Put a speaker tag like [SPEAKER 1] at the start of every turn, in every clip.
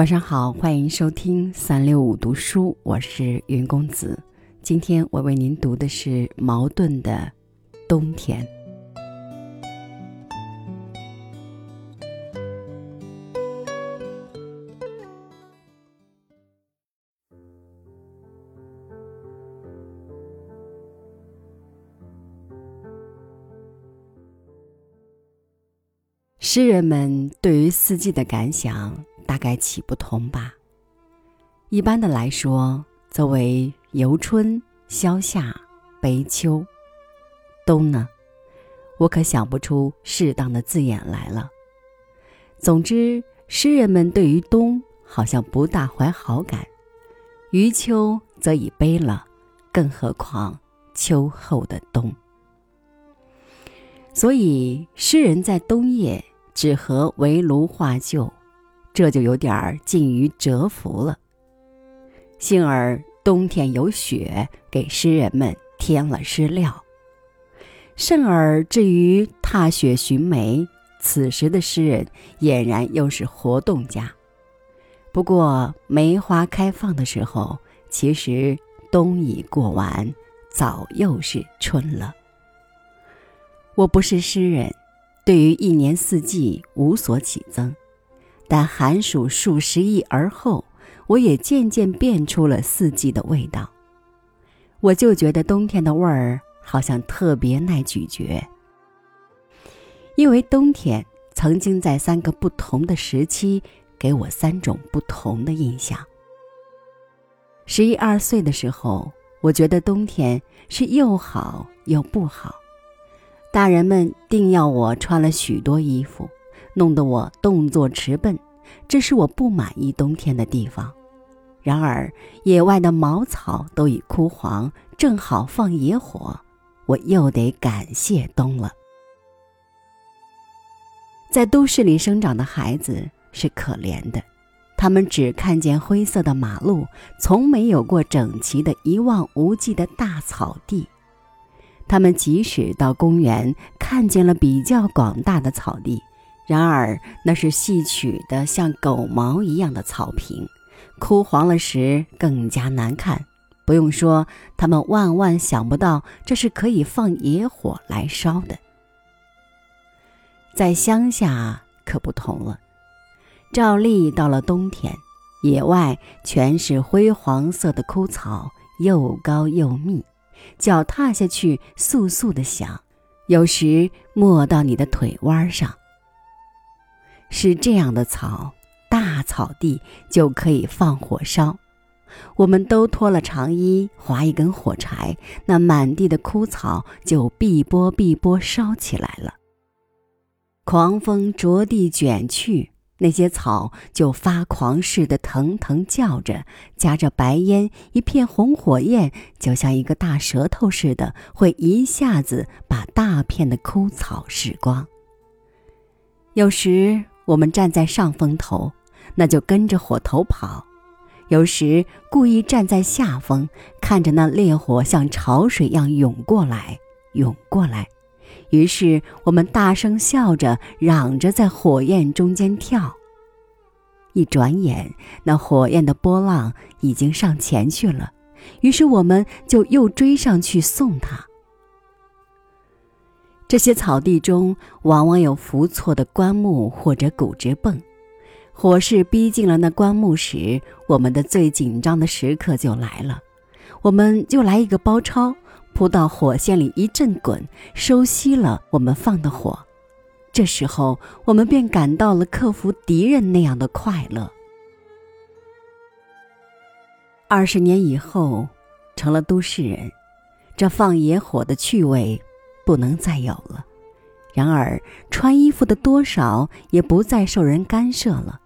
[SPEAKER 1] 晚上好，欢迎收听三六五读书，我是云公子。今天我为您读的是茅盾的《冬天》。诗人们对于四季的感想。大概起不同吧。一般的来说，则为游春、消夏、悲秋。冬呢，我可想不出适当的字眼来了。总之，诗人们对于冬好像不大怀好感，余秋则已悲了，更何况秋后的冬。所以，诗人在冬夜只合围炉画旧。这就有点儿近于蛰伏了。幸而冬天有雪，给诗人们添了诗料。甚而至于踏雪寻梅，此时的诗人俨然又是活动家。不过梅花开放的时候，其实冬已过完，早又是春了。我不是诗人，对于一年四季无所起增。但寒暑数十亿而后，我也渐渐变出了四季的味道。我就觉得冬天的味儿好像特别耐咀嚼，因为冬天曾经在三个不同的时期给我三种不同的印象。十一二岁的时候，我觉得冬天是又好又不好，大人们定要我穿了许多衣服。弄得我动作迟笨，这是我不满意冬天的地方。然而，野外的茅草都已枯黄，正好放野火，我又得感谢冬了。在都市里生长的孩子是可怜的，他们只看见灰色的马路，从没有过整齐的一望无际的大草地。他们即使到公园，看见了比较广大的草地。然而，那是戏曲的像狗毛一样的草坪，枯黄了时更加难看。不用说，他们万万想不到这是可以放野火来烧的。在乡下可不同了，照例到了冬天，野外全是灰黄色的枯草，又高又密，脚踏下去簌簌的响，有时没到你的腿弯上。是这样的草，大草地就可以放火烧。我们都脱了长衣，划一根火柴，那满地的枯草就碧波碧波烧起来了。狂风着地卷去，那些草就发狂似的腾腾叫着，夹着白烟，一片红火焰，就像一个大舌头似的，会一下子把大片的枯草噬光。有时。我们站在上风头，那就跟着火头跑；有时故意站在下风，看着那烈火像潮水一样涌过来，涌过来。于是我们大声笑着，嚷着在火焰中间跳。一转眼，那火焰的波浪已经上前去了，于是我们就又追上去送它。这些草地中往往有伏错的棺木或者骨直泵，火势逼近了那棺木时，我们的最紧张的时刻就来了。我们就来一个包抄，扑到火线里一阵滚，收熄了我们放的火。这时候，我们便感到了克服敌人那样的快乐。二十年以后，成了都市人，这放野火的趣味。不能再有了。然而，穿衣服的多少也不再受人干涉了。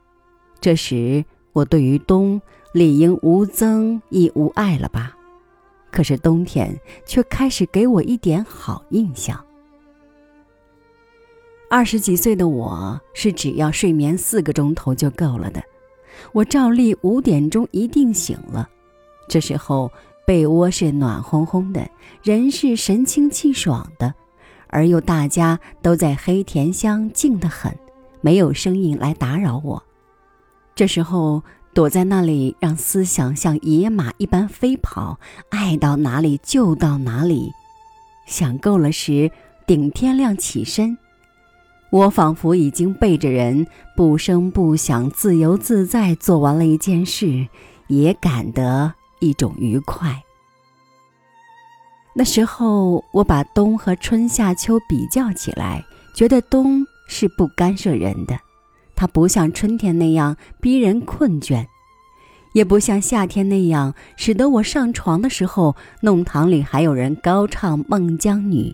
[SPEAKER 1] 这时，我对于冬理应无增亦无爱了吧？可是冬天却开始给我一点好印象。二十几岁的我是只要睡眠四个钟头就够了的。我照例五点钟一定醒了。这时候。被窝是暖烘烘的，人是神清气爽的，而又大家都在黑甜乡静得很，没有声音来打扰我。这时候躲在那里，让思想像野马一般飞跑，爱到哪里就到哪里。想够了时，顶天亮起身。我仿佛已经背着人，不声不响、自由自在做完了一件事，也感得一种愉快。那时候，我把冬和春夏秋比较起来，觉得冬是不干涉人的，它不像春天那样逼人困倦，也不像夏天那样使得我上床的时候，弄堂里还有人高唱《孟姜女》。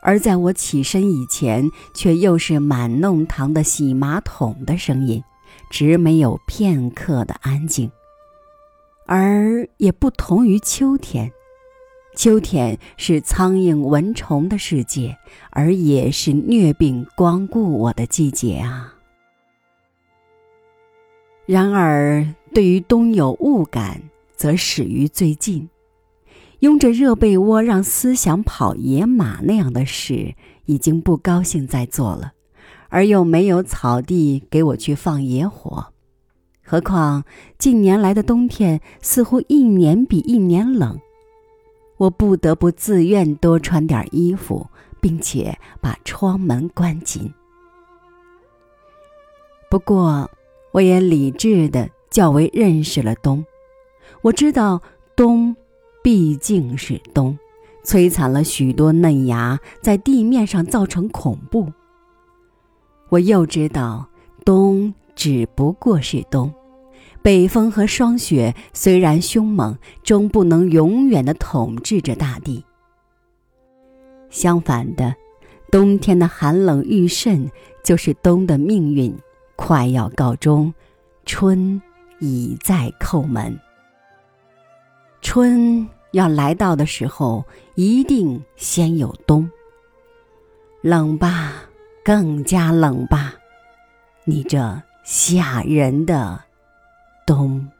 [SPEAKER 1] 而在我起身以前，却又是满弄堂的洗马桶的声音，直没有片刻的安静。而也不同于秋天，秋天是苍蝇蚊虫的世界，而也是疟病光顾我的季节啊。然而，对于冬有雾感，则始于最近。拥着热被窝让思想跑野马那样的事，已经不高兴再做了，而又没有草地给我去放野火。何况近年来的冬天似乎一年比一年冷，我不得不自愿多穿点衣服，并且把窗门关紧。不过，我也理智的较为认识了冬，我知道冬。毕竟是冬，摧残了许多嫩芽，在地面上造成恐怖。我又知道，冬只不过是冬，北风和霜雪虽然凶猛，终不能永远的统治着大地。相反的，冬天的寒冷愈甚，就是冬的命运快要告终，春已在叩门。春。要来到的时候，一定先有冬。冷吧，更加冷吧，你这吓人的咚。